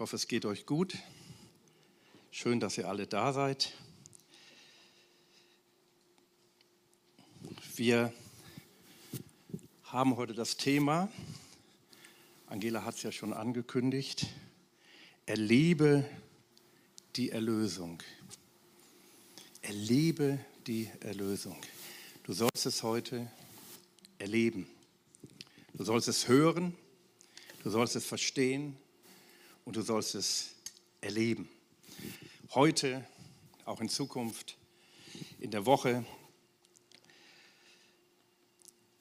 hoffe, es geht euch gut. Schön, dass ihr alle da seid. Wir haben heute das Thema, Angela hat es ja schon angekündigt, erlebe die Erlösung. Erlebe die Erlösung. Du sollst es heute erleben. Du sollst es hören, du sollst es verstehen und du sollst es erleben. Heute, auch in Zukunft, in der Woche.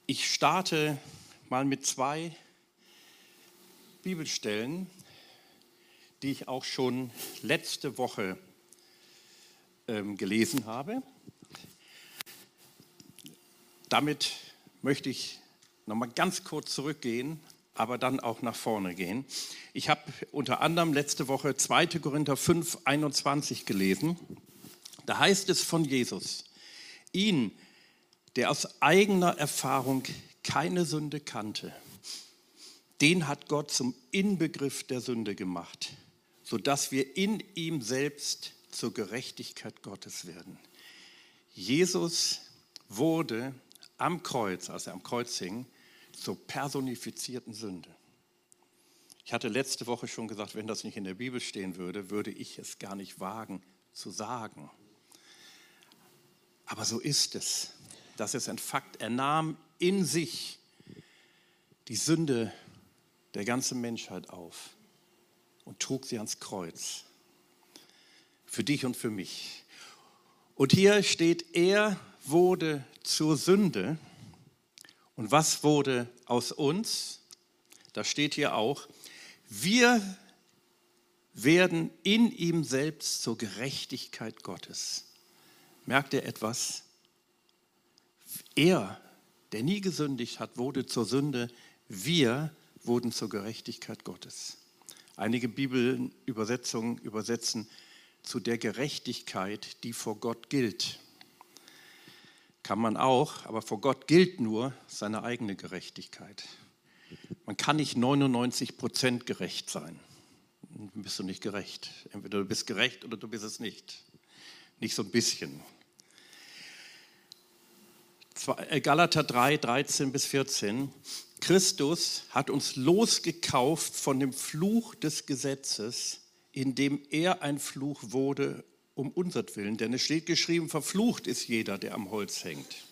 Ich starte mal mit zwei Bibelstellen, die ich auch schon letzte Woche ähm, gelesen habe. Damit möchte ich noch mal ganz kurz zurückgehen aber dann auch nach vorne gehen. Ich habe unter anderem letzte Woche 2. Korinther 5, 21 gelesen. Da heißt es von Jesus, ihn, der aus eigener Erfahrung keine Sünde kannte, den hat Gott zum Inbegriff der Sünde gemacht, sodass wir in ihm selbst zur Gerechtigkeit Gottes werden. Jesus wurde am Kreuz, als er am Kreuz hing, zur personifizierten Sünde. Ich hatte letzte Woche schon gesagt, wenn das nicht in der Bibel stehen würde, würde ich es gar nicht wagen zu sagen. Aber so ist es. Das ist ein Fakt. Er nahm in sich die Sünde der ganzen Menschheit auf und trug sie ans Kreuz. Für dich und für mich. Und hier steht, er wurde zur Sünde und was wurde aus uns? Da steht hier auch, wir werden in ihm selbst zur Gerechtigkeit Gottes. Merkt ihr etwas? Er, der nie gesündigt hat, wurde zur Sünde. Wir wurden zur Gerechtigkeit Gottes. Einige Bibelübersetzungen übersetzen zu der Gerechtigkeit, die vor Gott gilt. Kann man auch, aber vor Gott gilt nur seine eigene Gerechtigkeit. Man kann nicht 99 Prozent gerecht sein. Dann bist du nicht gerecht. Entweder du bist gerecht oder du bist es nicht. Nicht so ein bisschen. Äh, Galater 3, 13 bis 14. Christus hat uns losgekauft von dem Fluch des Gesetzes, indem er ein Fluch wurde um unsertwillen, denn es steht geschrieben, verflucht ist jeder, der am Holz hängt,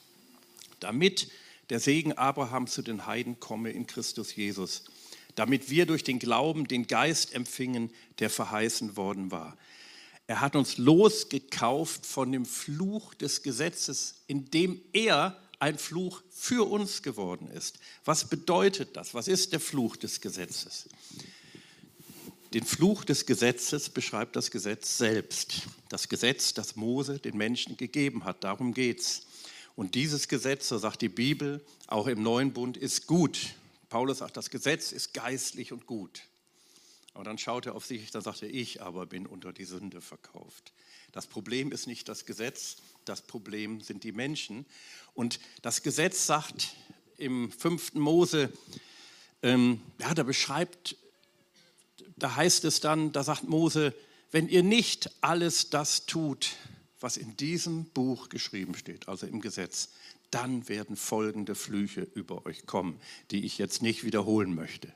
damit der Segen Abraham zu den Heiden komme in Christus Jesus, damit wir durch den Glauben den Geist empfingen, der verheißen worden war. Er hat uns losgekauft von dem Fluch des Gesetzes, indem er ein Fluch für uns geworden ist. Was bedeutet das? Was ist der Fluch des Gesetzes? Den Fluch des Gesetzes beschreibt das Gesetz selbst. Das Gesetz, das Mose den Menschen gegeben hat. Darum geht es. Und dieses Gesetz, so sagt die Bibel, auch im neuen Bund, ist gut. Paulus sagt, das Gesetz ist geistlich und gut. Aber dann schaut er auf sich, dann sagt er, ich aber bin unter die Sünde verkauft. Das Problem ist nicht das Gesetz, das Problem sind die Menschen. Und das Gesetz sagt im fünften Mose, ähm, ja, da beschreibt da heißt es dann, da sagt Mose, wenn ihr nicht alles das tut, was in diesem Buch geschrieben steht, also im Gesetz, dann werden folgende Flüche über euch kommen, die ich jetzt nicht wiederholen möchte.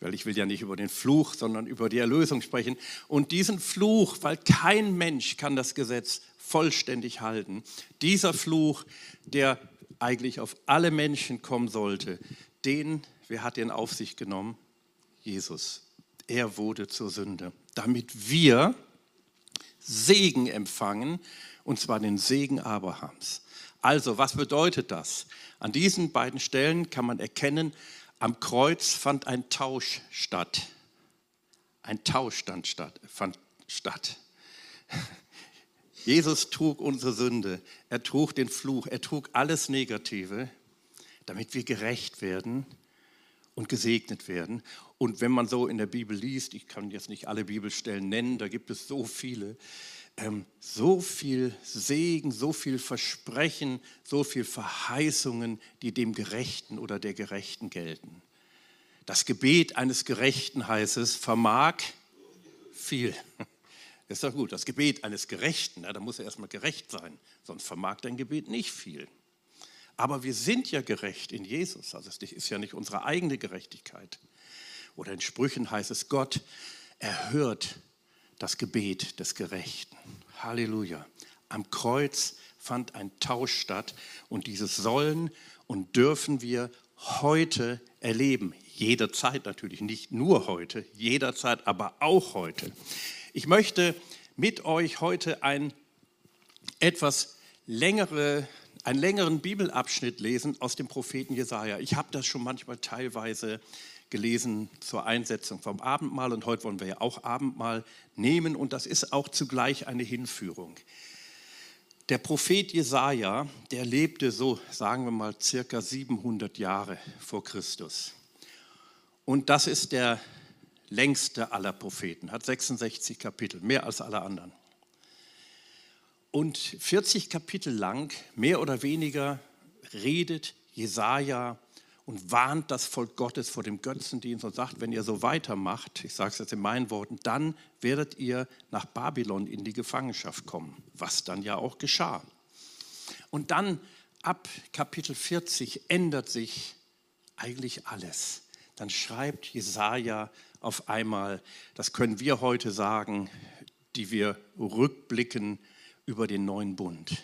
Weil ich will ja nicht über den Fluch, sondern über die Erlösung sprechen. Und diesen Fluch, weil kein Mensch kann das Gesetz vollständig halten, dieser Fluch, der eigentlich auf alle Menschen kommen sollte, den, wer hat den auf sich genommen? Jesus. Er wurde zur Sünde, damit wir Segen empfangen, und zwar den Segen Abrahams. Also, was bedeutet das? An diesen beiden Stellen kann man erkennen, am Kreuz fand ein Tausch statt. Ein Tausch stand statt, fand statt. Jesus trug unsere Sünde, er trug den Fluch, er trug alles Negative, damit wir gerecht werden und gesegnet werden. Und wenn man so in der Bibel liest, ich kann jetzt nicht alle Bibelstellen nennen, da gibt es so viele, ähm, so viel Segen, so viel Versprechen, so viel Verheißungen, die dem Gerechten oder der Gerechten gelten. Das Gebet eines Gerechten heißt es, vermag viel. Das ist doch gut. Das Gebet eines Gerechten, da muss er erstmal gerecht sein, sonst vermag dein Gebet nicht viel. Aber wir sind ja gerecht in Jesus. Also es ist ja nicht unsere eigene Gerechtigkeit. Oder in Sprüchen heißt es, Gott erhört das Gebet des Gerechten. Halleluja. Am Kreuz fand ein Tausch statt und dieses sollen und dürfen wir heute erleben. Jederzeit natürlich, nicht nur heute, jederzeit, aber auch heute. Ich möchte mit euch heute ein etwas längere, einen längeren Bibelabschnitt lesen aus dem Propheten Jesaja. Ich habe das schon manchmal teilweise gelesen zur Einsetzung vom Abendmahl und heute wollen wir ja auch Abendmahl nehmen und das ist auch zugleich eine Hinführung. Der Prophet Jesaja, der lebte so, sagen wir mal, circa 700 Jahre vor Christus. Und das ist der längste aller Propheten, hat 66 Kapitel, mehr als alle anderen. Und 40 Kapitel lang, mehr oder weniger, redet Jesaja und warnt das Volk Gottes vor dem Götzendienst und sagt, wenn ihr so weitermacht, ich sage es jetzt in meinen Worten, dann werdet ihr nach Babylon in die Gefangenschaft kommen, was dann ja auch geschah. Und dann ab Kapitel 40 ändert sich eigentlich alles. Dann schreibt Jesaja auf einmal, das können wir heute sagen, die wir rückblicken über den neuen Bund.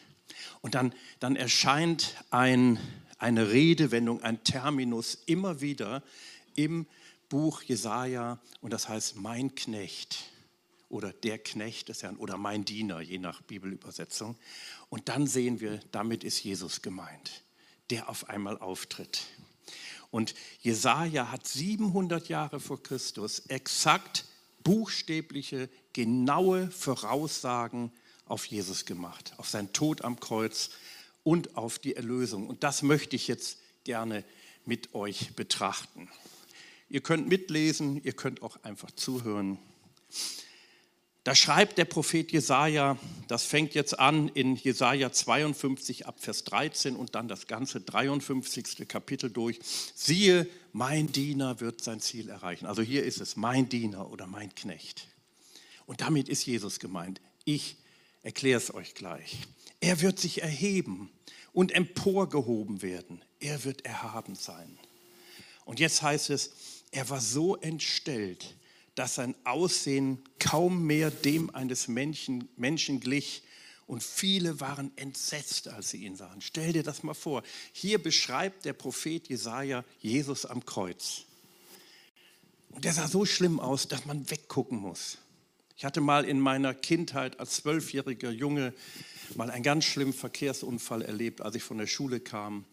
Und dann, dann erscheint ein eine Redewendung, ein Terminus immer wieder im Buch Jesaja und das heißt mein Knecht oder der Knecht des Herrn oder mein Diener, je nach Bibelübersetzung. Und dann sehen wir, damit ist Jesus gemeint, der auf einmal auftritt. Und Jesaja hat 700 Jahre vor Christus exakt buchstäbliche, genaue Voraussagen auf Jesus gemacht, auf seinen Tod am Kreuz, und auf die Erlösung. Und das möchte ich jetzt gerne mit euch betrachten. Ihr könnt mitlesen, ihr könnt auch einfach zuhören. Da schreibt der Prophet Jesaja, das fängt jetzt an in Jesaja 52 ab Vers 13 und dann das ganze 53. Kapitel durch. Siehe, mein Diener wird sein Ziel erreichen. Also hier ist es mein Diener oder mein Knecht. Und damit ist Jesus gemeint. Ich erkläre es euch gleich. Er wird sich erheben und emporgehoben werden. Er wird erhaben sein. Und jetzt heißt es, er war so entstellt, dass sein Aussehen kaum mehr dem eines Menschen, Menschen glich. Und viele waren entsetzt, als sie ihn sahen. Stell dir das mal vor. Hier beschreibt der Prophet Jesaja Jesus am Kreuz. Und der sah so schlimm aus, dass man weggucken muss. Ich hatte mal in meiner Kindheit als zwölfjähriger Junge mal einen ganz schlimmen Verkehrsunfall erlebt, als ich von der Schule kam.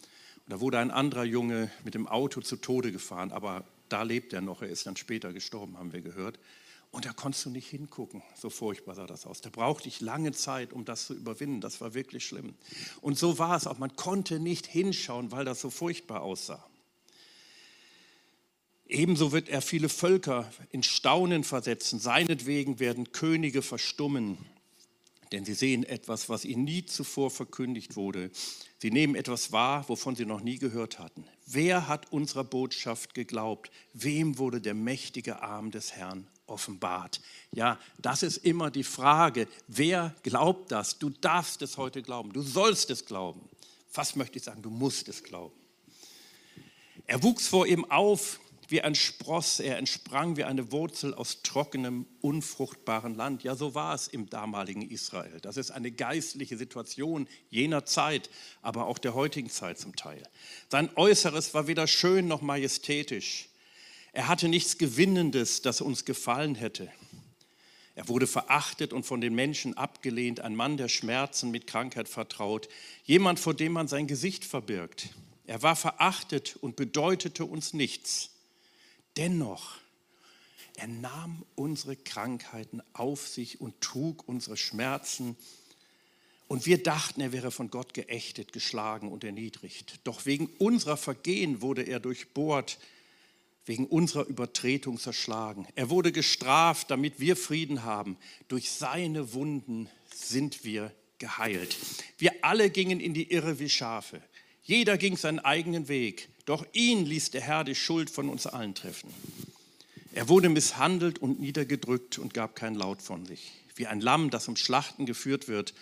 Und da wurde ein anderer Junge mit dem Auto zu Tode gefahren, aber da lebt er noch, er ist dann später gestorben, haben wir gehört. Und da konntest du nicht hingucken, so furchtbar sah das aus. Da brauchte ich lange Zeit, um das zu überwinden, das war wirklich schlimm. Und so war es auch, man konnte nicht hinschauen, weil das so furchtbar aussah. Ebenso wird er viele Völker in Staunen versetzen, seinetwegen werden Könige verstummen denn sie sehen etwas, was ihnen nie zuvor verkündigt wurde. Sie nehmen etwas wahr, wovon sie noch nie gehört hatten. Wer hat unserer Botschaft geglaubt? Wem wurde der mächtige Arm des Herrn offenbart? Ja, das ist immer die Frage. Wer glaubt das? Du darfst es heute glauben. Du sollst es glauben. Fast möchte ich sagen, du musst es glauben. Er wuchs vor ihm auf wie ein Spross, er entsprang wie eine Wurzel aus trockenem, unfruchtbaren Land. Ja, so war es im damaligen Israel. Das ist eine geistliche Situation jener Zeit, aber auch der heutigen Zeit zum Teil. Sein Äußeres war weder schön noch majestätisch. Er hatte nichts Gewinnendes, das uns gefallen hätte. Er wurde verachtet und von den Menschen abgelehnt, ein Mann der Schmerzen mit Krankheit vertraut, jemand, vor dem man sein Gesicht verbirgt. Er war verachtet und bedeutete uns nichts. Dennoch, er nahm unsere Krankheiten auf sich und trug unsere Schmerzen. Und wir dachten, er wäre von Gott geächtet, geschlagen und erniedrigt. Doch wegen unserer Vergehen wurde er durchbohrt, wegen unserer Übertretung zerschlagen. Er wurde gestraft, damit wir Frieden haben. Durch seine Wunden sind wir geheilt. Wir alle gingen in die Irre wie Schafe. Jeder ging seinen eigenen Weg, doch ihn ließ der Herr die Schuld von uns allen treffen. Er wurde misshandelt und niedergedrückt und gab kein Laut von sich. Wie ein Lamm, das um Schlachten geführt wird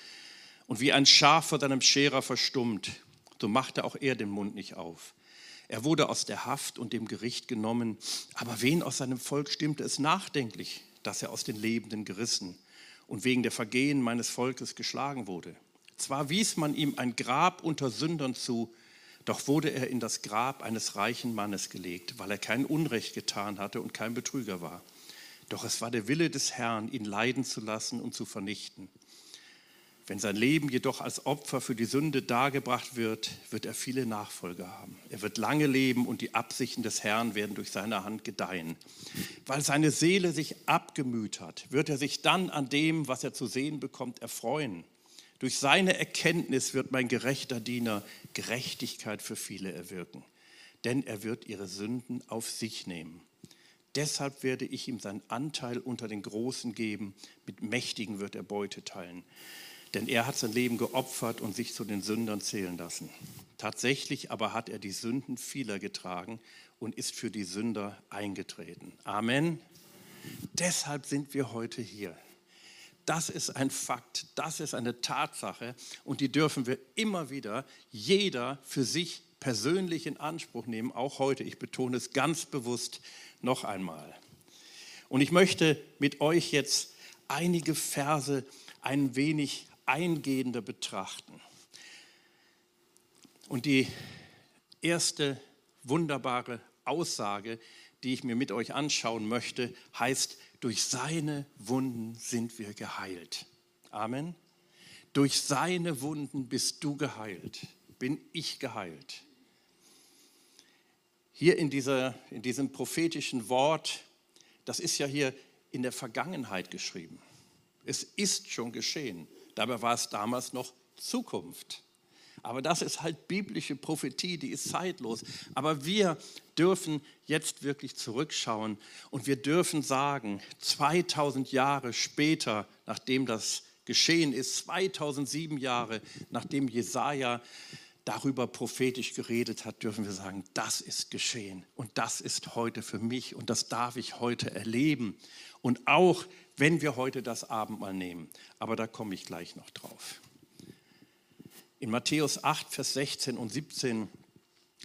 und wie ein Schaf vor seinem Scherer verstummt, so machte auch er den Mund nicht auf. Er wurde aus der Haft und dem Gericht genommen, aber wen aus seinem Volk stimmte es nachdenklich, dass er aus den Lebenden gerissen und wegen der Vergehen meines Volkes geschlagen wurde? Zwar wies man ihm ein Grab unter Sündern zu, doch wurde er in das Grab eines reichen Mannes gelegt, weil er kein Unrecht getan hatte und kein Betrüger war. Doch es war der Wille des Herrn, ihn leiden zu lassen und zu vernichten. Wenn sein Leben jedoch als Opfer für die Sünde dargebracht wird, wird er viele Nachfolger haben. Er wird lange leben und die Absichten des Herrn werden durch seine Hand gedeihen. Weil seine Seele sich abgemüht hat, wird er sich dann an dem, was er zu sehen bekommt, erfreuen. Durch seine Erkenntnis wird mein gerechter Diener Gerechtigkeit für viele erwirken, denn er wird ihre Sünden auf sich nehmen. Deshalb werde ich ihm seinen Anteil unter den Großen geben, mit Mächtigen wird er Beute teilen denn er hat sein Leben geopfert und sich zu den Sündern zählen lassen. Tatsächlich aber hat er die Sünden vieler getragen und ist für die Sünder eingetreten. Amen. Deshalb sind wir heute hier. Das ist ein Fakt, das ist eine Tatsache und die dürfen wir immer wieder, jeder für sich persönlich in Anspruch nehmen, auch heute. Ich betone es ganz bewusst noch einmal. Und ich möchte mit euch jetzt einige Verse ein wenig eingehender betrachten. Und die erste wunderbare Aussage, die ich mir mit euch anschauen möchte, heißt, durch seine Wunden sind wir geheilt. Amen. Durch seine Wunden bist du geheilt, bin ich geheilt. Hier in, dieser, in diesem prophetischen Wort, das ist ja hier in der Vergangenheit geschrieben. Es ist schon geschehen. Dabei war es damals noch Zukunft. Aber das ist halt biblische Prophetie, die ist zeitlos. Aber wir dürfen jetzt wirklich zurückschauen und wir dürfen sagen, 2000 Jahre später, nachdem das geschehen ist, 2007 Jahre, nachdem Jesaja darüber prophetisch geredet hat, dürfen wir sagen, das ist geschehen und das ist heute für mich und das darf ich heute erleben. Und auch wenn wir heute das Abendmahl nehmen. Aber da komme ich gleich noch drauf. In Matthäus 8, Vers 16 und 17,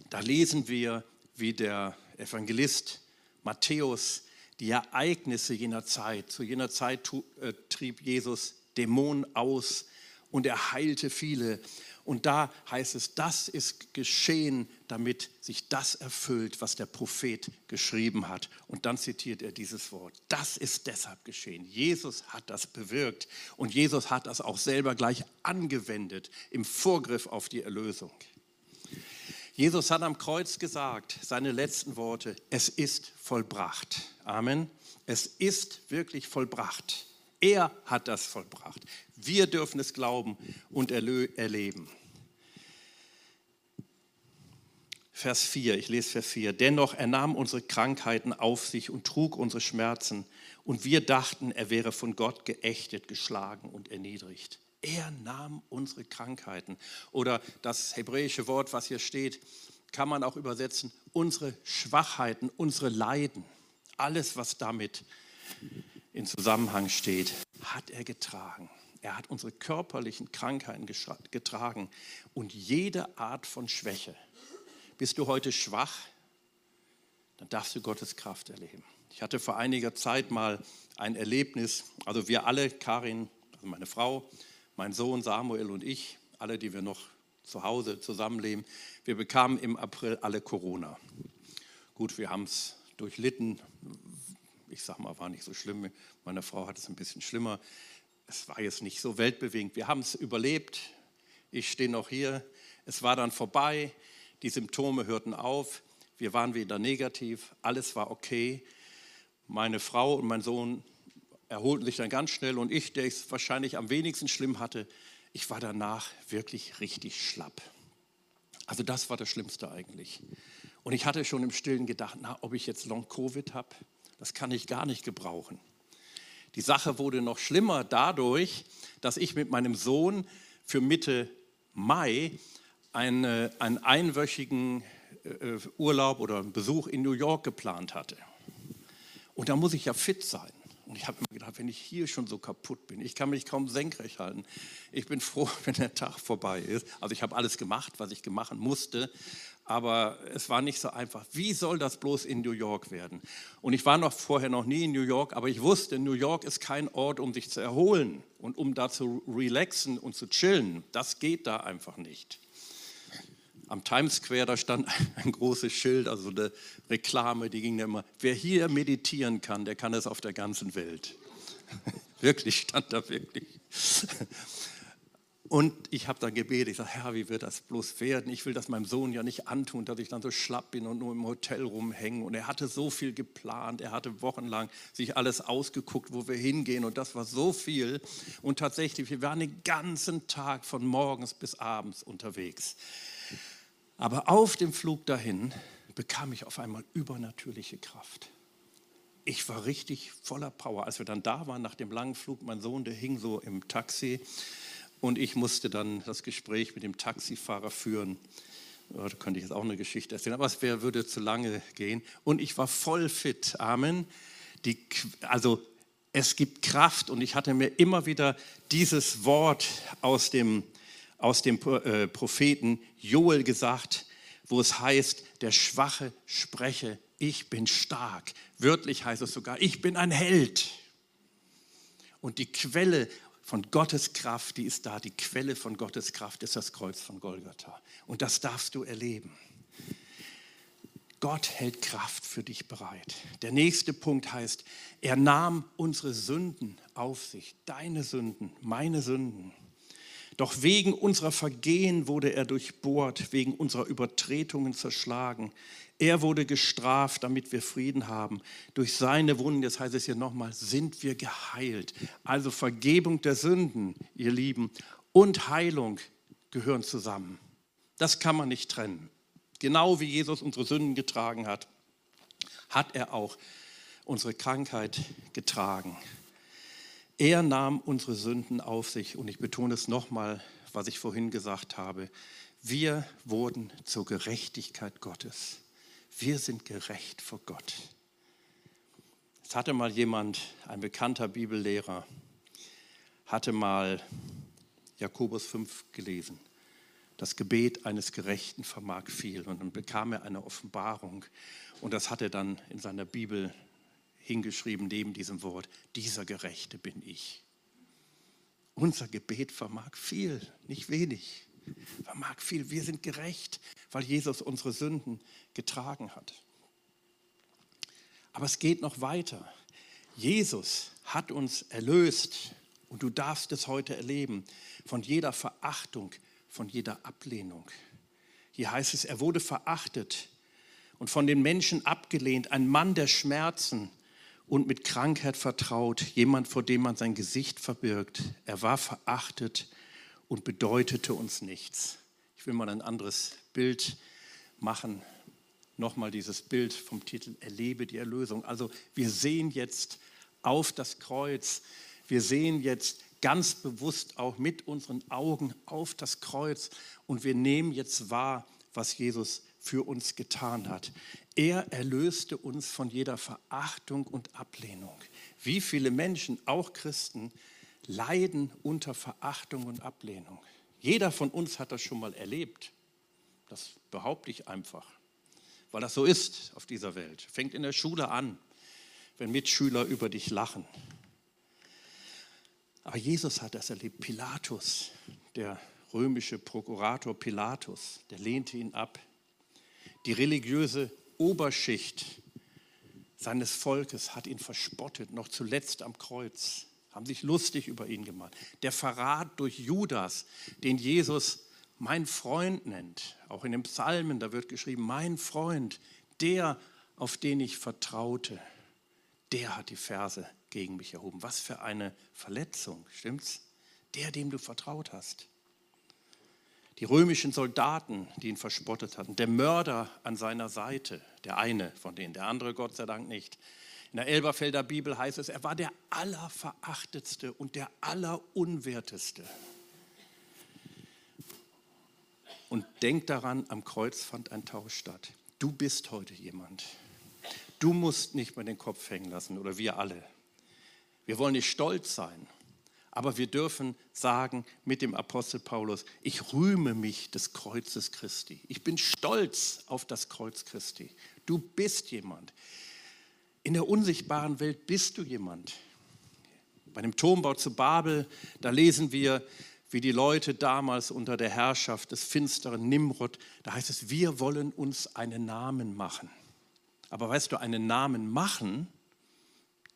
da lesen wir, wie der Evangelist Matthäus die Ereignisse jener Zeit, zu jener Zeit äh, trieb Jesus Dämonen aus und er heilte viele. Und da heißt es, das ist geschehen, damit sich das erfüllt, was der Prophet geschrieben hat. Und dann zitiert er dieses Wort. Das ist deshalb geschehen. Jesus hat das bewirkt und Jesus hat das auch selber gleich angewendet im Vorgriff auf die Erlösung. Jesus hat am Kreuz gesagt, seine letzten Worte, es ist vollbracht. Amen. Es ist wirklich vollbracht. Er hat das vollbracht. Wir dürfen es glauben und erleben. Vers 4, ich lese Vers 4. Dennoch er nahm unsere Krankheiten auf sich und trug unsere Schmerzen. Und wir dachten, er wäre von Gott geächtet, geschlagen und erniedrigt. Er nahm unsere Krankheiten. Oder das hebräische Wort, was hier steht, kann man auch übersetzen, unsere Schwachheiten, unsere Leiden. Alles, was damit in Zusammenhang steht, hat er getragen. Er hat unsere körperlichen Krankheiten getragen und jede Art von Schwäche. Bist du heute schwach? Dann darfst du Gottes Kraft erleben. Ich hatte vor einiger Zeit mal ein Erlebnis, also wir alle, Karin, also meine Frau, mein Sohn Samuel und ich, alle, die wir noch zu Hause zusammenleben, wir bekamen im April alle Corona. Gut, wir haben es durchlitten. Ich sage mal, war nicht so schlimm. Meine Frau hat es ein bisschen schlimmer. Es war jetzt nicht so weltbewegend. Wir haben es überlebt. Ich stehe noch hier. Es war dann vorbei. Die Symptome hörten auf, wir waren wieder negativ, alles war okay. Meine Frau und mein Sohn erholten sich dann ganz schnell und ich, der es wahrscheinlich am wenigsten schlimm hatte, ich war danach wirklich richtig schlapp. Also das war das Schlimmste eigentlich. Und ich hatte schon im Stillen gedacht, na, ob ich jetzt Long-Covid habe, das kann ich gar nicht gebrauchen. Die Sache wurde noch schlimmer dadurch, dass ich mit meinem Sohn für Mitte Mai eine, einen einwöchigen äh, Urlaub oder Besuch in New York geplant hatte. Und da muss ich ja fit sein. Und ich habe mir gedacht, wenn ich hier schon so kaputt bin, ich kann mich kaum senkrecht halten. Ich bin froh, wenn der Tag vorbei ist. Also ich habe alles gemacht, was ich machen musste, aber es war nicht so einfach. Wie soll das bloß in New York werden? Und ich war noch vorher noch nie in New York, aber ich wusste, New York ist kein Ort, um sich zu erholen und um da zu relaxen und zu chillen. Das geht da einfach nicht. Am Times Square, da stand ein großes Schild, also eine Reklame, die ging immer, wer hier meditieren kann, der kann es auf der ganzen Welt. wirklich, stand da wirklich. Und ich habe dann gebetet, ich sage, Herr, wie wird das bloß werden? Ich will das meinem Sohn ja nicht antun, dass ich dann so schlapp bin und nur im Hotel rumhänge. Und er hatte so viel geplant, er hatte wochenlang sich alles ausgeguckt, wo wir hingehen. Und das war so viel. Und tatsächlich, wir waren den ganzen Tag von morgens bis abends unterwegs. Aber auf dem Flug dahin bekam ich auf einmal übernatürliche Kraft. Ich war richtig voller Power. Als wir dann da waren nach dem langen Flug, mein Sohn, der hing so im Taxi und ich musste dann das Gespräch mit dem Taxifahrer führen. da könnte ich jetzt auch eine Geschichte erzählen, aber es wär, würde zu lange gehen. Und ich war voll fit. Amen. Die, also es gibt Kraft und ich hatte mir immer wieder dieses Wort aus dem, aus dem äh, Propheten Joel gesagt, wo es heißt, der Schwache spreche, ich bin stark. Wörtlich heißt es sogar, ich bin ein Held. Und die Quelle von Gottes Kraft, die ist da. Die Quelle von Gottes Kraft ist das Kreuz von Golgatha. Und das darfst du erleben. Gott hält Kraft für dich bereit. Der nächste Punkt heißt, er nahm unsere Sünden auf sich, deine Sünden, meine Sünden. Doch wegen unserer Vergehen wurde er durchbohrt, wegen unserer Übertretungen zerschlagen. Er wurde gestraft, damit wir Frieden haben. Durch seine Wunden, das heißt es hier nochmal, sind wir geheilt. Also Vergebung der Sünden, ihr Lieben, und Heilung gehören zusammen. Das kann man nicht trennen. Genau wie Jesus unsere Sünden getragen hat, hat er auch unsere Krankheit getragen. Er nahm unsere Sünden auf sich und ich betone es nochmal, was ich vorhin gesagt habe. Wir wurden zur Gerechtigkeit Gottes. Wir sind gerecht vor Gott. Es hatte mal jemand, ein bekannter Bibellehrer, hatte mal Jakobus 5 gelesen. Das Gebet eines Gerechten vermag viel. Und dann bekam er eine Offenbarung. Und das hat er dann in seiner Bibel hingeschrieben, neben diesem Wort. Dieser Gerechte bin ich. Unser Gebet vermag viel, nicht wenig vermag viel. Wir sind gerecht, weil Jesus unsere Sünden getragen hat. Aber es geht noch weiter. Jesus hat uns erlöst und du darfst es heute erleben von jeder Verachtung, von jeder Ablehnung. Hier heißt es, er wurde verachtet und von den Menschen abgelehnt, ein Mann der Schmerzen und mit Krankheit vertraut, jemand, vor dem man sein Gesicht verbirgt. Er war verachtet und bedeutete uns nichts. Ich will mal ein anderes Bild machen. Nochmal dieses Bild vom Titel Erlebe die Erlösung. Also wir sehen jetzt auf das Kreuz. Wir sehen jetzt ganz bewusst auch mit unseren Augen auf das Kreuz und wir nehmen jetzt wahr, was Jesus für uns getan hat. Er erlöste uns von jeder Verachtung und Ablehnung. Wie viele Menschen, auch Christen, leiden unter Verachtung und Ablehnung. Jeder von uns hat das schon mal erlebt. Das behaupte ich einfach, weil das so ist auf dieser Welt. Fängt in der Schule an, wenn Mitschüler über dich lachen. Aber Jesus hat das erlebt. Pilatus, der römische Prokurator Pilatus, der lehnte ihn ab. Die religiöse Oberschicht seines Volkes hat ihn verspottet, noch zuletzt am Kreuz haben sich lustig über ihn gemacht. Der Verrat durch Judas, den Jesus mein Freund nennt, auch in den Psalmen, da wird geschrieben, mein Freund, der, auf den ich vertraute, der hat die Verse gegen mich erhoben. Was für eine Verletzung, stimmt's? Der, dem du vertraut hast. Die römischen Soldaten, die ihn verspottet hatten, der Mörder an seiner Seite, der eine von denen, der andere Gott sei Dank nicht, in der Elberfelder Bibel heißt es, er war der Allerverachtetste und der Allerunwerteste. Und denk daran, am Kreuz fand ein Tausch statt. Du bist heute jemand. Du musst nicht mehr den Kopf hängen lassen oder wir alle. Wir wollen nicht stolz sein, aber wir dürfen sagen mit dem Apostel Paulus, ich rühme mich des Kreuzes Christi. Ich bin stolz auf das Kreuz Christi. Du bist jemand. In der unsichtbaren Welt bist du jemand. Bei dem Turmbau zu Babel, da lesen wir, wie die Leute damals unter der Herrschaft des finsteren Nimrod, da heißt es, wir wollen uns einen Namen machen. Aber weißt du, einen Namen machen,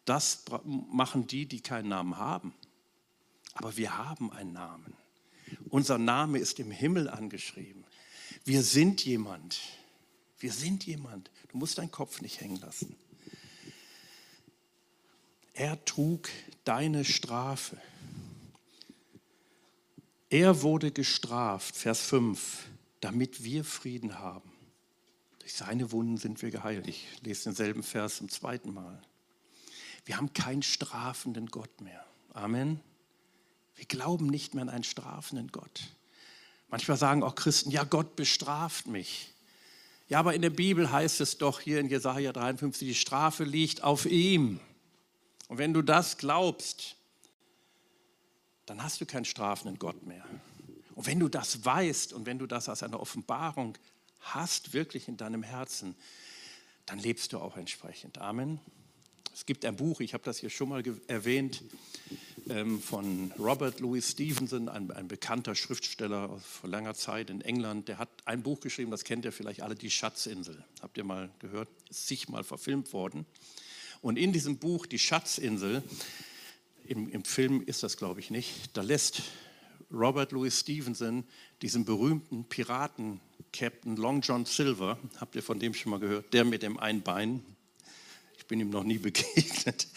das machen die, die keinen Namen haben. Aber wir haben einen Namen. Unser Name ist im Himmel angeschrieben. Wir sind jemand. Wir sind jemand. Du musst deinen Kopf nicht hängen lassen. Er trug deine Strafe. Er wurde gestraft, Vers 5, damit wir Frieden haben. Durch seine Wunden sind wir geheilt. Ich lese denselben Vers zum zweiten Mal. Wir haben keinen strafenden Gott mehr. Amen. Wir glauben nicht mehr an einen strafenden Gott. Manchmal sagen auch Christen, ja, Gott bestraft mich. Ja, aber in der Bibel heißt es doch hier in Jesaja 53, die Strafe liegt auf ihm. Und wenn du das glaubst, dann hast du keinen strafenden Gott mehr. Und wenn du das weißt und wenn du das als eine Offenbarung hast, wirklich in deinem Herzen, dann lebst du auch entsprechend. Amen. Es gibt ein Buch, ich habe das hier schon mal erwähnt, ähm, von Robert Louis Stevenson, ein, ein, bekannter Schriftsteller vor langer Zeit in England. Der hat ein Buch geschrieben, das kennt ihr vielleicht alle, Die Schatzinsel. Habt ihr mal gehört? Ist sich mal verfilmt worden. Und in diesem Buch, Die Schatzinsel, im, im Film ist das, glaube ich, nicht, da lässt Robert Louis Stevenson diesen berühmten Piraten-Captain Long John Silver, habt ihr von dem schon mal gehört, der mit dem einen Bein, ich bin ihm noch nie begegnet,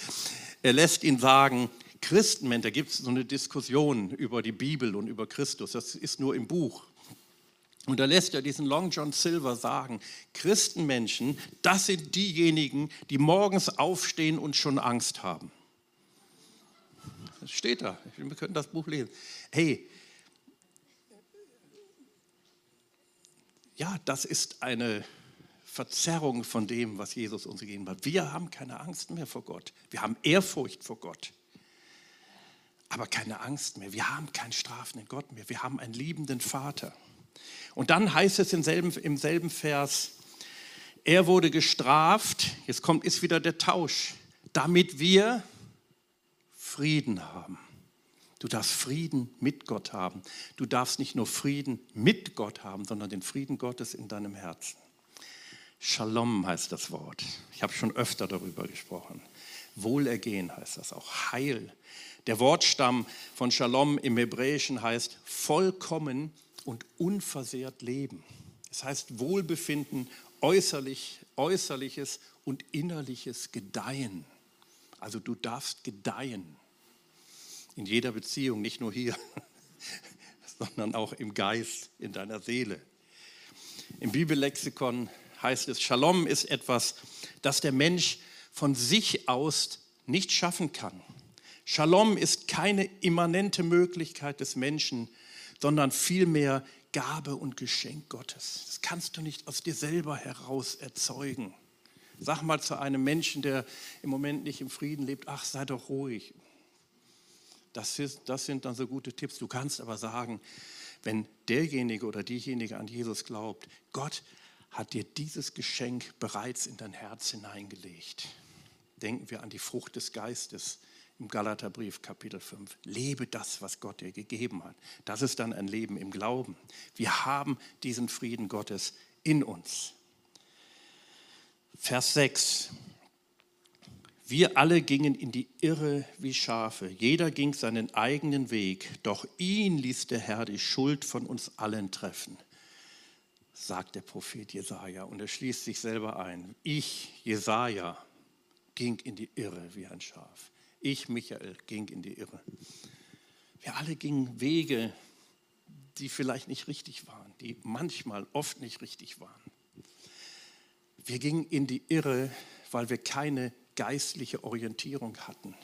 er lässt ihn sagen, Christenmenschen, da gibt es so eine Diskussion über die Bibel und über Christus, das ist nur im Buch. Und da lässt er diesen Long John Silver sagen, Christenmenschen, das sind diejenigen, die morgens aufstehen und schon Angst haben. Das steht da, wir können das Buch lesen. Hey, ja, das ist eine Verzerrung von dem, was Jesus uns gegeben hat. Wir haben keine Angst mehr vor Gott. Wir haben Ehrfurcht vor Gott. Aber keine Angst mehr. Wir haben keinen strafenden Gott mehr. Wir haben einen liebenden Vater. Und dann heißt es im selben, im selben Vers, er wurde gestraft, jetzt kommt, ist wieder der Tausch, damit wir Frieden haben. Du darfst Frieden mit Gott haben. Du darfst nicht nur Frieden mit Gott haben, sondern den Frieden Gottes in deinem Herzen. Shalom heißt das Wort. Ich habe schon öfter darüber gesprochen. Wohlergehen heißt das auch. Heil. Der Wortstamm von Shalom im Hebräischen heißt vollkommen und unversehrt leben. Das heißt Wohlbefinden, äußerlich, äußerliches und innerliches Gedeihen. Also du darfst gedeihen in jeder Beziehung, nicht nur hier, sondern auch im Geist, in deiner Seele. Im Bibellexikon heißt es, Shalom ist etwas, das der Mensch von sich aus nicht schaffen kann. Shalom ist keine immanente Möglichkeit des Menschen, sondern vielmehr Gabe und Geschenk Gottes. Das kannst du nicht aus dir selber heraus erzeugen. Sag mal zu einem Menschen, der im Moment nicht im Frieden lebt, ach, sei doch ruhig. Das, ist, das sind dann so gute Tipps. Du kannst aber sagen, wenn derjenige oder diejenige an Jesus glaubt, Gott hat dir dieses Geschenk bereits in dein Herz hineingelegt. Denken wir an die Frucht des Geistes, im Galaterbrief Kapitel 5. Lebe das, was Gott dir gegeben hat. Das ist dann ein Leben im Glauben. Wir haben diesen Frieden Gottes in uns. Vers 6. Wir alle gingen in die Irre wie Schafe. Jeder ging seinen eigenen Weg. Doch ihn ließ der Herr die Schuld von uns allen treffen, sagt der Prophet Jesaja. Und er schließt sich selber ein. Ich, Jesaja, ging in die Irre wie ein Schaf. Ich, Michael, ging in die Irre. Wir alle gingen Wege, die vielleicht nicht richtig waren, die manchmal oft nicht richtig waren. Wir gingen in die Irre, weil wir keine geistliche Orientierung hatten.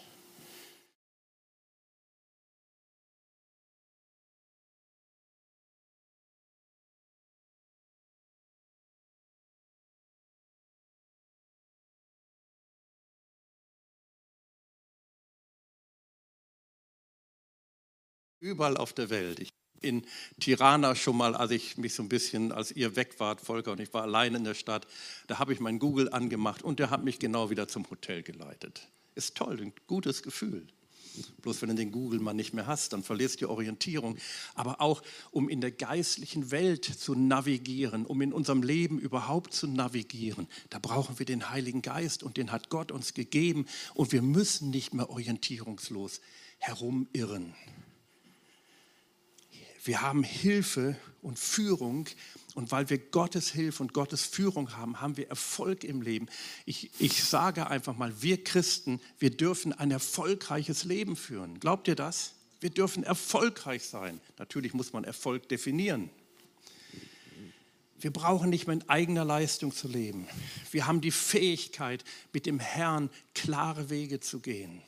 Überall auf der Welt. Ich in Tirana schon mal, als ich mich so ein bisschen, als ihr weg wart, Volker, und ich war allein in der Stadt, da habe ich mein Google angemacht und der hat mich genau wieder zum Hotel geleitet. Ist toll, ein gutes Gefühl. Bloß wenn du den Google mal nicht mehr hast, dann verlierst du die Orientierung. Aber auch, um in der geistlichen Welt zu navigieren, um in unserem Leben überhaupt zu navigieren, da brauchen wir den Heiligen Geist und den hat Gott uns gegeben. Und wir müssen nicht mehr orientierungslos herumirren. Wir haben Hilfe und Führung und weil wir Gottes Hilfe und Gottes Führung haben, haben wir Erfolg im Leben. Ich, ich sage einfach mal, wir Christen, wir dürfen ein erfolgreiches Leben führen. Glaubt ihr das? Wir dürfen erfolgreich sein. Natürlich muss man Erfolg definieren. Wir brauchen nicht mehr in eigener Leistung zu leben. Wir haben die Fähigkeit, mit dem Herrn klare Wege zu gehen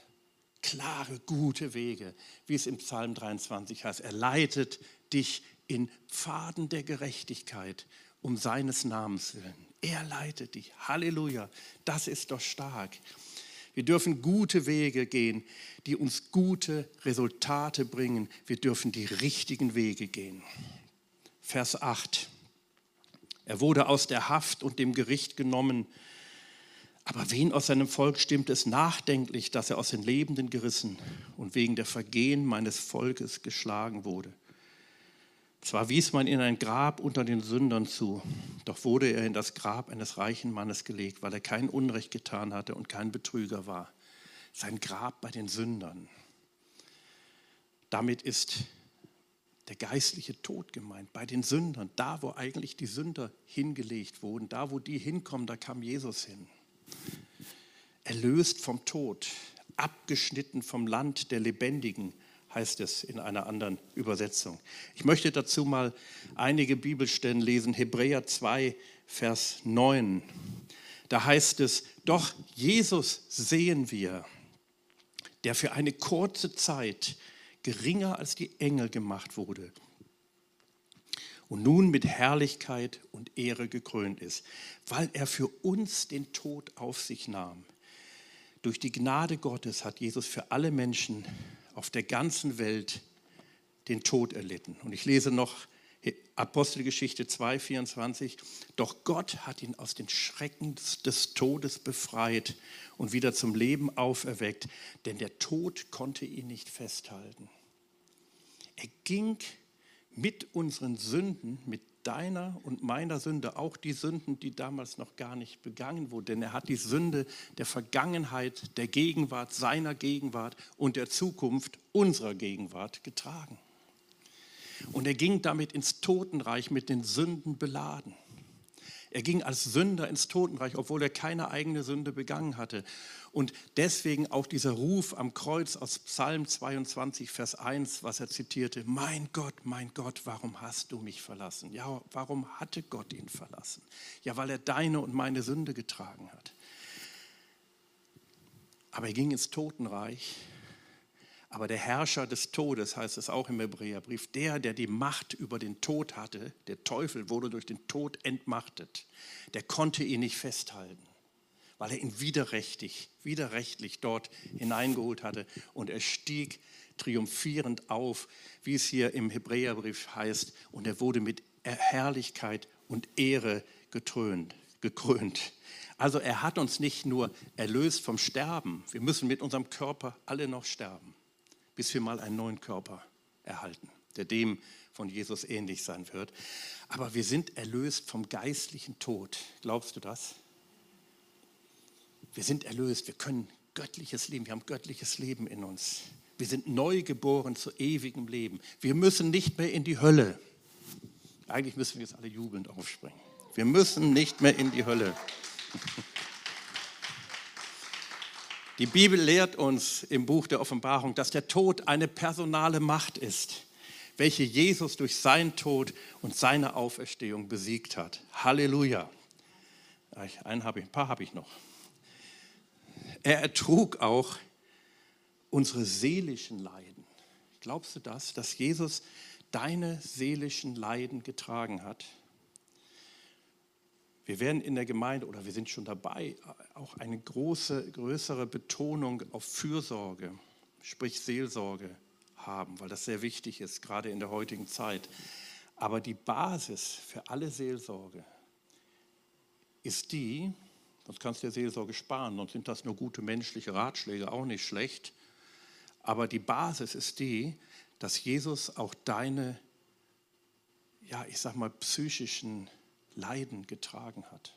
klare, gute Wege, wie es im Psalm 23 heißt. Er leitet dich in Pfaden der Gerechtigkeit um seines Namens willen. Er leitet dich. Halleluja. Das ist doch stark. Wir dürfen gute Wege gehen, die uns gute Resultate bringen. Wir dürfen die richtigen Wege gehen. Vers 8. Er wurde aus der Haft und dem Gericht genommen aber wen aus seinem Volk stimmt es nachdenklich, dass er aus den Lebenden gerissen und wegen der Vergehen meines Volkes geschlagen wurde? Zwar wies man ihn ein Grab unter den Sündern zu, doch wurde er in das Grab eines reichen Mannes gelegt, weil er kein Unrecht getan hatte und kein Betrüger war. Sein Grab bei den Sündern. Damit ist der geistliche Tod gemeint, bei den Sündern, da wo eigentlich die Sünder hingelegt wurden, da wo die hinkommen, da kam Jesus hin. Erlöst vom Tod, abgeschnitten vom Land der Lebendigen, heißt es in einer anderen Übersetzung. Ich möchte dazu mal einige Bibelstellen lesen. Hebräer 2, Vers 9. Da heißt es, doch Jesus sehen wir, der für eine kurze Zeit geringer als die Engel gemacht wurde und nun mit Herrlichkeit und Ehre gekrönt ist, weil er für uns den Tod auf sich nahm. Durch die Gnade Gottes hat Jesus für alle Menschen auf der ganzen Welt den Tod erlitten. Und ich lese noch Apostelgeschichte 2, 24. Doch Gott hat ihn aus den Schrecken des Todes befreit und wieder zum Leben auferweckt, denn der Tod konnte ihn nicht festhalten. Er ging mit unseren Sünden, mit deiner und meiner Sünde, auch die Sünden, die damals noch gar nicht begangen wurden. Denn er hat die Sünde der Vergangenheit, der Gegenwart, seiner Gegenwart und der Zukunft unserer Gegenwart getragen. Und er ging damit ins Totenreich mit den Sünden beladen. Er ging als Sünder ins Totenreich, obwohl er keine eigene Sünde begangen hatte. Und deswegen auch dieser Ruf am Kreuz aus Psalm 22, Vers 1, was er zitierte, mein Gott, mein Gott, warum hast du mich verlassen? Ja, warum hatte Gott ihn verlassen? Ja, weil er deine und meine Sünde getragen hat. Aber er ging ins Totenreich. Aber der Herrscher des Todes, heißt es auch im Hebräerbrief, der, der die Macht über den Tod hatte, der Teufel wurde durch den Tod entmachtet, der konnte ihn nicht festhalten weil er ihn widerrechtlich, widerrechtlich dort hineingeholt hatte. Und er stieg triumphierend auf, wie es hier im Hebräerbrief heißt. Und er wurde mit Herrlichkeit und Ehre getrönt, gekrönt. Also er hat uns nicht nur erlöst vom Sterben. Wir müssen mit unserem Körper alle noch sterben, bis wir mal einen neuen Körper erhalten, der dem von Jesus ähnlich sein wird. Aber wir sind erlöst vom geistlichen Tod. Glaubst du das? Wir sind erlöst, wir können göttliches Leben, wir haben göttliches Leben in uns. Wir sind neu geboren zu ewigem Leben. Wir müssen nicht mehr in die Hölle. Eigentlich müssen wir jetzt alle jubelnd aufspringen. Wir müssen nicht mehr in die Hölle. Die Bibel lehrt uns im Buch der Offenbarung, dass der Tod eine personale Macht ist, welche Jesus durch seinen Tod und seine Auferstehung besiegt hat. Halleluja. Einen habe ich, ein paar habe ich noch. Er ertrug auch unsere seelischen Leiden. Glaubst du das, dass Jesus deine seelischen Leiden getragen hat? Wir werden in der Gemeinde oder wir sind schon dabei, auch eine große, größere Betonung auf Fürsorge, sprich Seelsorge haben, weil das sehr wichtig ist, gerade in der heutigen Zeit. Aber die Basis für alle Seelsorge ist die, sonst kannst du dir Seelsorge sparen, sonst sind das nur gute menschliche Ratschläge, auch nicht schlecht. Aber die Basis ist die, dass Jesus auch deine, ja, ich sag mal, psychischen Leiden getragen hat.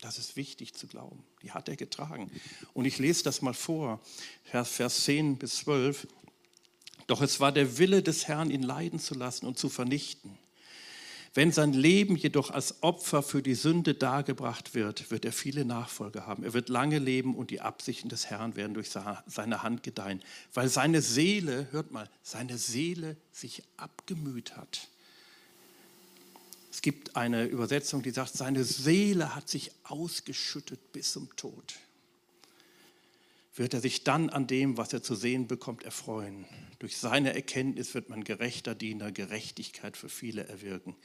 Das ist wichtig zu glauben. Die hat er getragen. Und ich lese das mal vor, Vers 10 bis 12. Doch es war der Wille des Herrn, ihn leiden zu lassen und zu vernichten. Wenn sein Leben jedoch als Opfer für die Sünde dargebracht wird, wird er viele Nachfolger haben. Er wird lange leben und die Absichten des Herrn werden durch seine Hand gedeihen, weil seine Seele, hört mal, seine Seele sich abgemüht hat es gibt eine Übersetzung, die sagt, seine Seele hat sich ausgeschüttet bis zum Tod. Wird er sich dann an dem, was er zu sehen bekommt, erfreuen? Durch seine Erkenntnis wird man gerechter Diener Gerechtigkeit für viele erwirken,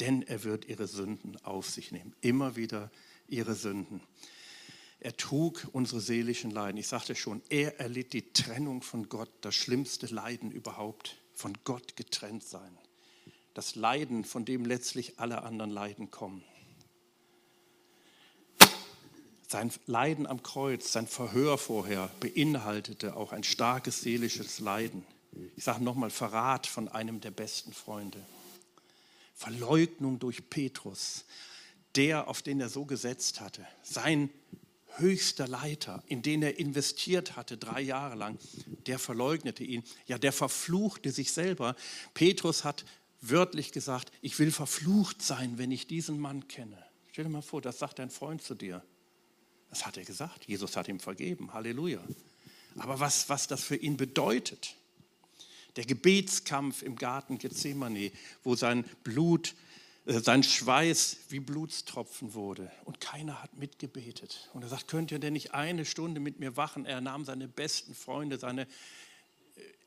denn er wird ihre Sünden auf sich nehmen. Immer wieder ihre Sünden. Er trug unsere seelischen Leiden. Ich sagte schon, er erlitt die Trennung von Gott, das schlimmste Leiden überhaupt, von Gott getrennt sein das Leiden, von dem letztlich alle anderen Leiden kommen. Sein Leiden am Kreuz, sein Verhör vorher beinhaltete auch ein starkes seelisches Leiden. Ich sage nochmal, Verrat von einem der besten Freunde. Verleugnung durch Petrus, der, auf den er so gesetzt hatte. Sein höchster Leiter, in den er investiert hatte, drei Jahre lang, der verleugnete ihn. Ja, der verfluchte sich selber. Petrus hat wörtlich gesagt, ich will verflucht sein, wenn ich diesen Mann kenne. Stell dir mal vor, das sagt dein Freund zu dir. Das hat er gesagt. Jesus hat ihm vergeben. Halleluja. Aber was, was das für ihn bedeutet, der Gebetskampf im Garten Gethsemane, wo sein Blut, äh, sein Schweiß wie Blutstropfen wurde und keiner hat mitgebetet. Und er sagt, könnt ihr denn nicht eine Stunde mit mir wachen? Er nahm seine besten Freunde, seine äh,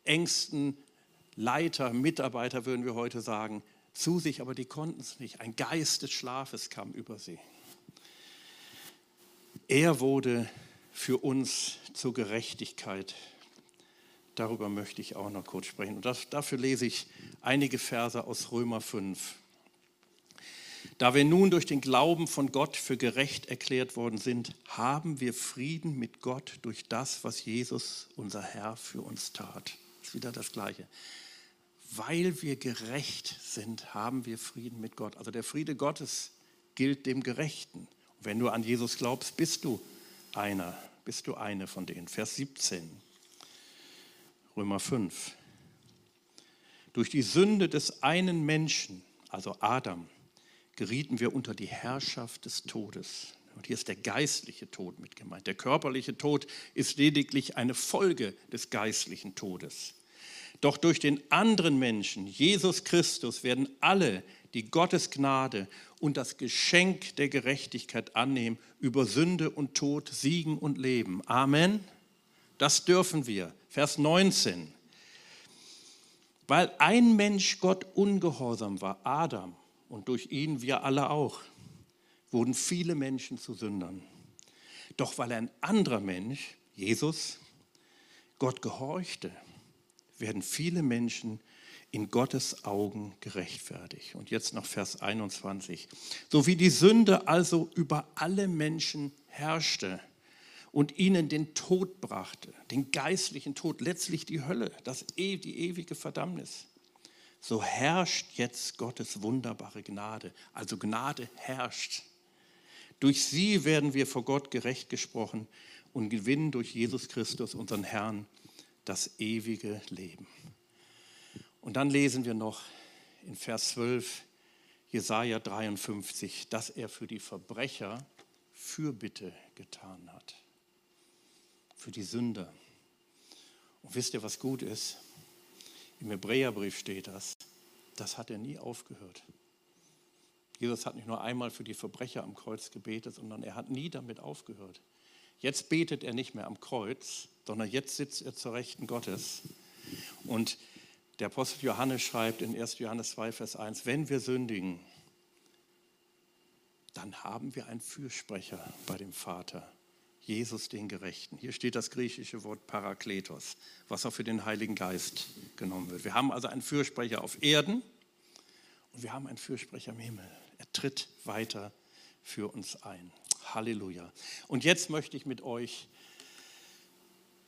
engsten Leiter, Mitarbeiter würden wir heute sagen, zu sich, aber die konnten es nicht. Ein Geist des Schlafes kam über sie. Er wurde für uns zur Gerechtigkeit. Darüber möchte ich auch noch kurz sprechen. Und das, dafür lese ich einige Verse aus Römer 5. Da wir nun durch den Glauben von Gott für gerecht erklärt worden sind, haben wir Frieden mit Gott durch das, was Jesus, unser Herr, für uns tat. Wieder das Gleiche weil wir gerecht sind, haben wir Frieden mit Gott. Also der Friede Gottes gilt dem Gerechten. Und wenn du an Jesus glaubst, bist du einer, bist du eine von denen. Vers 17, Römer 5. Durch die Sünde des einen Menschen, also Adam, gerieten wir unter die Herrschaft des Todes. Und hier ist der geistliche Tod mit gemeint. Der körperliche Tod ist lediglich eine Folge des geistlichen Todes. Doch durch den anderen Menschen, Jesus Christus, werden alle, die Gottes Gnade und das Geschenk der Gerechtigkeit annehmen, über Sünde und Tod siegen und leben. Amen. Das dürfen wir. Vers 19. Weil ein Mensch Gott ungehorsam war, Adam, und durch ihn wir alle auch, wurden viele Menschen zu Sündern. Doch weil ein anderer Mensch, Jesus, Gott gehorchte, werden viele Menschen in Gottes Augen gerechtfertigt. Und jetzt noch Vers 21. So wie die Sünde also über alle Menschen herrschte und ihnen den Tod brachte, den geistlichen Tod, letztlich die Hölle, das, e, die ewige Verdammnis, so herrscht jetzt Gottes wunderbare Gnade. Also Gnade herrscht. Durch sie werden wir vor Gott gerecht gesprochen und gewinnen durch Jesus Christus, unseren Herrn, das ewige Leben. Und dann lesen wir noch in Vers 12, Jesaja 53, dass er für die Verbrecher Fürbitte getan hat. Für die Sünder. Und wisst ihr, was gut ist? Im Hebräerbrief steht das. Das hat er nie aufgehört. Jesus hat nicht nur einmal für die Verbrecher am Kreuz gebetet, sondern er hat nie damit aufgehört. Jetzt betet er nicht mehr am Kreuz, sondern jetzt sitzt er zur Rechten Gottes. Und der Apostel Johannes schreibt in 1. Johannes 2, Vers 1, wenn wir sündigen, dann haben wir einen Fürsprecher bei dem Vater, Jesus den Gerechten. Hier steht das griechische Wort Parakletos, was auch für den Heiligen Geist genommen wird. Wir haben also einen Fürsprecher auf Erden und wir haben einen Fürsprecher im Himmel. Er tritt weiter für uns ein. Halleluja. Und jetzt möchte ich mit euch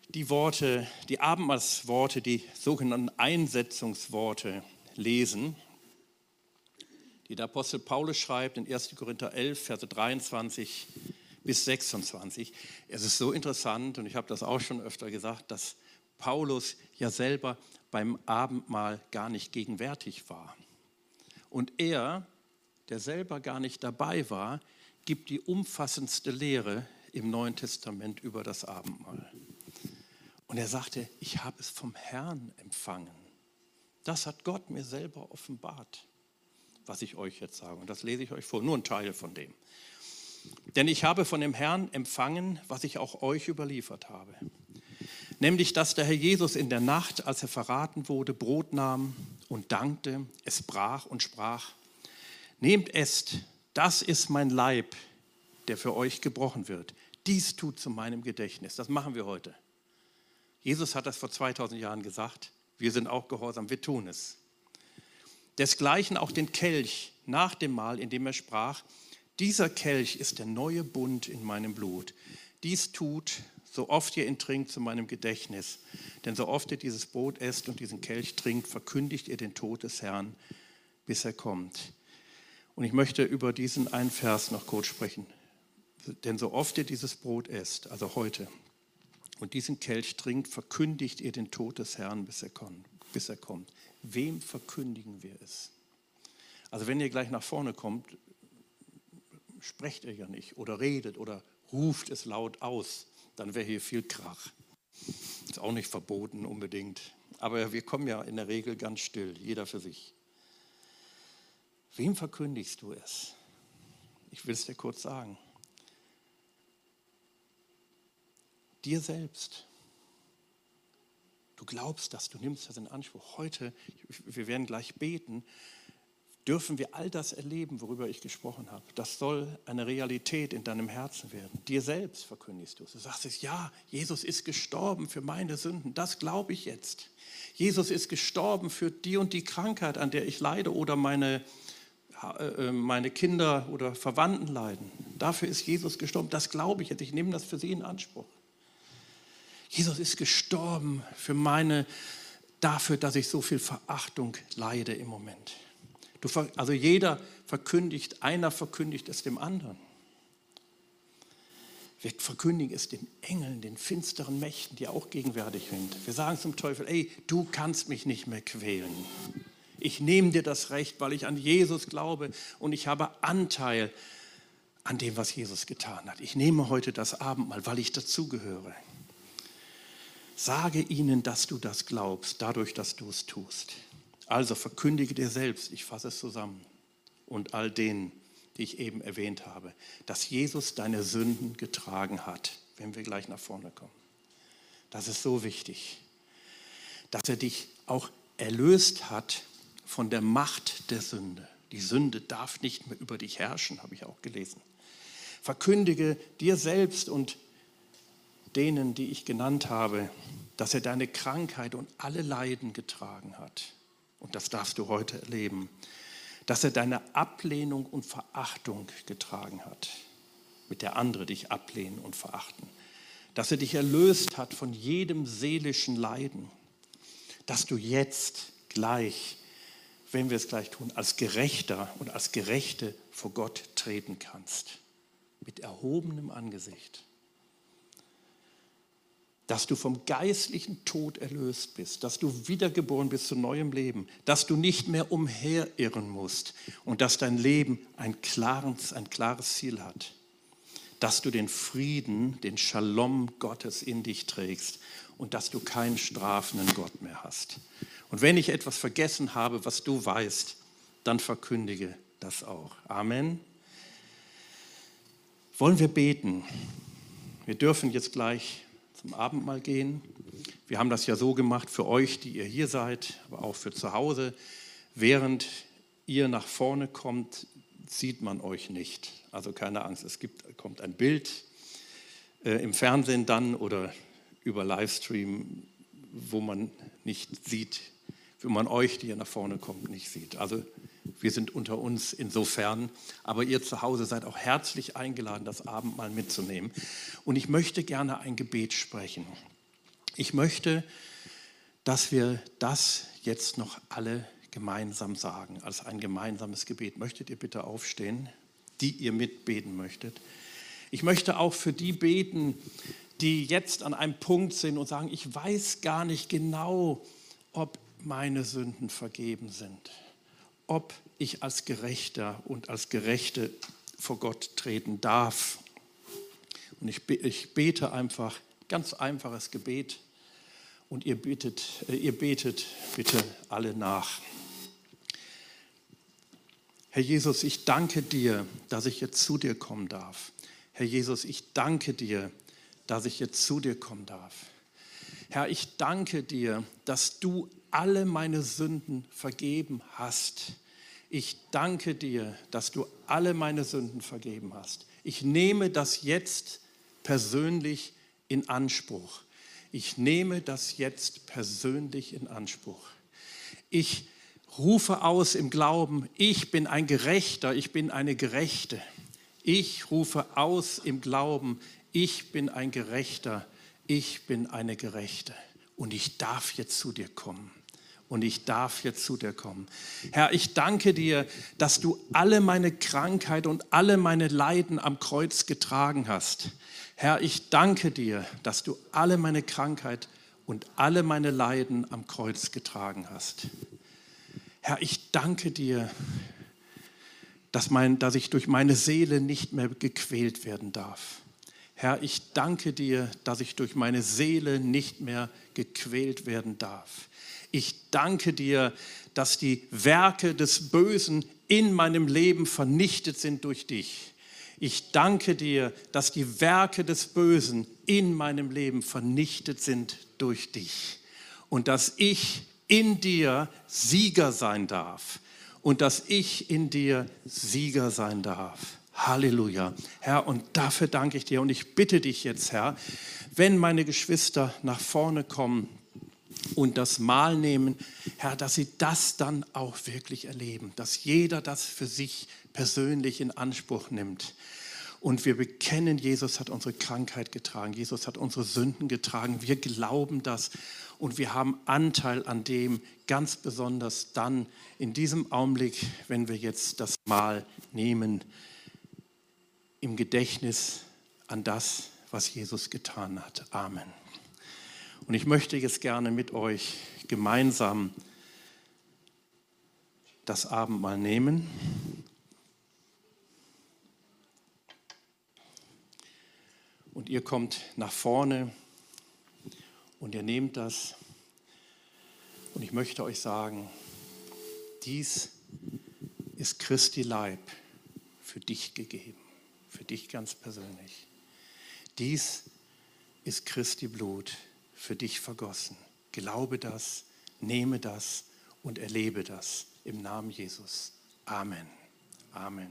die Worte, die Abendmahlsworte, die sogenannten Einsetzungsworte lesen, die der Apostel Paulus schreibt in 1. Korinther 11, Verse 23 bis 26. Es ist so interessant, und ich habe das auch schon öfter gesagt, dass Paulus ja selber beim Abendmahl gar nicht gegenwärtig war. Und er, der selber gar nicht dabei war, gibt die umfassendste Lehre im Neuen Testament über das Abendmahl. Und er sagte, ich habe es vom Herrn empfangen. Das hat Gott mir selber offenbart, was ich euch jetzt sage. Und das lese ich euch vor, nur ein Teil von dem. Denn ich habe von dem Herrn empfangen, was ich auch euch überliefert habe. Nämlich, dass der Herr Jesus in der Nacht, als er verraten wurde, Brot nahm und dankte, es brach und sprach, nehmt esst, das ist mein Leib, der für euch gebrochen wird. Dies tut zu meinem Gedächtnis. Das machen wir heute. Jesus hat das vor 2000 Jahren gesagt. Wir sind auch gehorsam, wir tun es. Desgleichen auch den Kelch nach dem Mahl, in dem er sprach, dieser Kelch ist der neue Bund in meinem Blut. Dies tut, so oft ihr ihn trinkt, zu meinem Gedächtnis. Denn so oft ihr dieses Brot esst und diesen Kelch trinkt, verkündigt ihr den Tod des Herrn, bis er kommt. Und ich möchte über diesen einen Vers noch kurz sprechen. Denn so oft ihr dieses Brot esst, also heute, und diesen Kelch trinkt, verkündigt ihr den Tod des Herrn, bis er kommt. Wem verkündigen wir es? Also wenn ihr gleich nach vorne kommt, sprecht ihr ja nicht oder redet oder ruft es laut aus, dann wäre hier viel Krach. Ist auch nicht verboten unbedingt. Aber wir kommen ja in der Regel ganz still, jeder für sich. Wem verkündigst du es? Ich will es dir kurz sagen. Dir selbst. Du glaubst das, du nimmst das in Anspruch. Heute, wir werden gleich beten, dürfen wir all das erleben, worüber ich gesprochen habe. Das soll eine Realität in deinem Herzen werden. Dir selbst verkündigst du es. Du sagst es, ja, Jesus ist gestorben für meine Sünden. Das glaube ich jetzt. Jesus ist gestorben für die und die Krankheit, an der ich leide oder meine meine Kinder oder Verwandten leiden. Dafür ist Jesus gestorben. Das glaube ich jetzt. Ich nehme das für Sie in Anspruch. Jesus ist gestorben für meine, dafür, dass ich so viel Verachtung leide im Moment. Du, also jeder verkündigt, einer verkündigt es dem anderen. Wir verkündigen es den Engeln, den finsteren Mächten, die auch gegenwärtig sind. Wir sagen zum Teufel, ey, du kannst mich nicht mehr quälen. Ich nehme dir das Recht, weil ich an Jesus glaube und ich habe Anteil an dem, was Jesus getan hat. Ich nehme heute das Abendmahl, weil ich dazugehöre. Sage ihnen, dass du das glaubst, dadurch, dass du es tust. Also verkündige dir selbst, ich fasse es zusammen, und all denen, die ich eben erwähnt habe, dass Jesus deine Sünden getragen hat, wenn wir gleich nach vorne kommen. Das ist so wichtig, dass er dich auch erlöst hat von der Macht der Sünde. Die Sünde darf nicht mehr über dich herrschen, habe ich auch gelesen. Verkündige dir selbst und denen, die ich genannt habe, dass er deine Krankheit und alle Leiden getragen hat. Und das darfst du heute erleben. Dass er deine Ablehnung und Verachtung getragen hat, mit der andere dich ablehnen und verachten. Dass er dich erlöst hat von jedem seelischen Leiden. Dass du jetzt gleich wenn wir es gleich tun, als Gerechter und als Gerechte vor Gott treten kannst. Mit erhobenem Angesicht. Dass du vom geistlichen Tod erlöst bist, dass du wiedergeboren bist zu neuem Leben, dass du nicht mehr umherirren musst und dass dein Leben ein klares, ein klares Ziel hat. Dass du den Frieden, den Shalom Gottes in dich trägst und dass du keinen strafenden Gott mehr hast. Und wenn ich etwas vergessen habe, was du weißt, dann verkündige das auch. Amen. Wollen wir beten? Wir dürfen jetzt gleich zum Abendmahl gehen. Wir haben das ja so gemacht für euch, die ihr hier seid, aber auch für zu Hause. Während ihr nach vorne kommt, sieht man euch nicht. Also keine Angst, es gibt, kommt ein Bild äh, im Fernsehen dann oder über Livestream, wo man nicht sieht, wenn man euch, die hier nach vorne kommt, nicht sieht. Also wir sind unter uns insofern, aber ihr zu Hause seid auch herzlich eingeladen, das Abendmahl mitzunehmen. Und ich möchte gerne ein Gebet sprechen. Ich möchte, dass wir das jetzt noch alle gemeinsam sagen, als ein gemeinsames Gebet. Möchtet ihr bitte aufstehen, die ihr mitbeten möchtet? Ich möchte auch für die beten, die jetzt an einem Punkt sind und sagen, ich weiß gar nicht genau, ob meine Sünden vergeben sind, ob ich als Gerechter und als Gerechte vor Gott treten darf. Und ich, ich bete einfach, ganz einfaches Gebet und ihr betet, äh, ihr betet bitte alle nach. Herr Jesus, ich danke dir, dass ich jetzt zu dir kommen darf. Herr Jesus, ich danke dir, dass ich jetzt zu dir kommen darf. Herr, ich danke dir, dass du alle meine Sünden vergeben hast. Ich danke dir, dass du alle meine Sünden vergeben hast. Ich nehme das jetzt persönlich in Anspruch. Ich nehme das jetzt persönlich in Anspruch. Ich rufe aus im Glauben, ich bin ein Gerechter, ich bin eine Gerechte. Ich rufe aus im Glauben, ich bin ein Gerechter, ich bin eine Gerechte. Und ich darf jetzt zu dir kommen. Und ich darf jetzt zu dir kommen. Herr, ich danke dir, dass du alle meine Krankheit und alle meine Leiden am Kreuz getragen hast. Herr, ich danke dir, dass du alle meine Krankheit und alle meine Leiden am Kreuz getragen hast. Herr, ich danke dir, dass, mein, dass ich durch meine Seele nicht mehr gequält werden darf. Herr, ich danke dir, dass ich durch meine Seele nicht mehr gequält werden darf. Ich danke dir, dass die Werke des Bösen in meinem Leben vernichtet sind durch dich. Ich danke dir, dass die Werke des Bösen in meinem Leben vernichtet sind durch dich und dass ich in dir Sieger sein darf und dass ich in dir Sieger sein darf. Halleluja. Herr, und dafür danke ich dir und ich bitte dich jetzt, Herr, wenn meine Geschwister nach vorne kommen, und das Mahl nehmen, Herr, dass sie das dann auch wirklich erleben, dass jeder das für sich persönlich in Anspruch nimmt. Und wir bekennen, Jesus hat unsere Krankheit getragen, Jesus hat unsere Sünden getragen, wir glauben das und wir haben Anteil an dem, ganz besonders dann in diesem Augenblick, wenn wir jetzt das Mahl nehmen, im Gedächtnis an das, was Jesus getan hat. Amen. Und ich möchte jetzt gerne mit euch gemeinsam das Abendmahl nehmen. Und ihr kommt nach vorne und ihr nehmt das. Und ich möchte euch sagen, dies ist Christi Leib für dich gegeben, für dich ganz persönlich. Dies ist Christi Blut für dich vergossen. Glaube das, nehme das und erlebe das im Namen Jesus. Amen. Amen.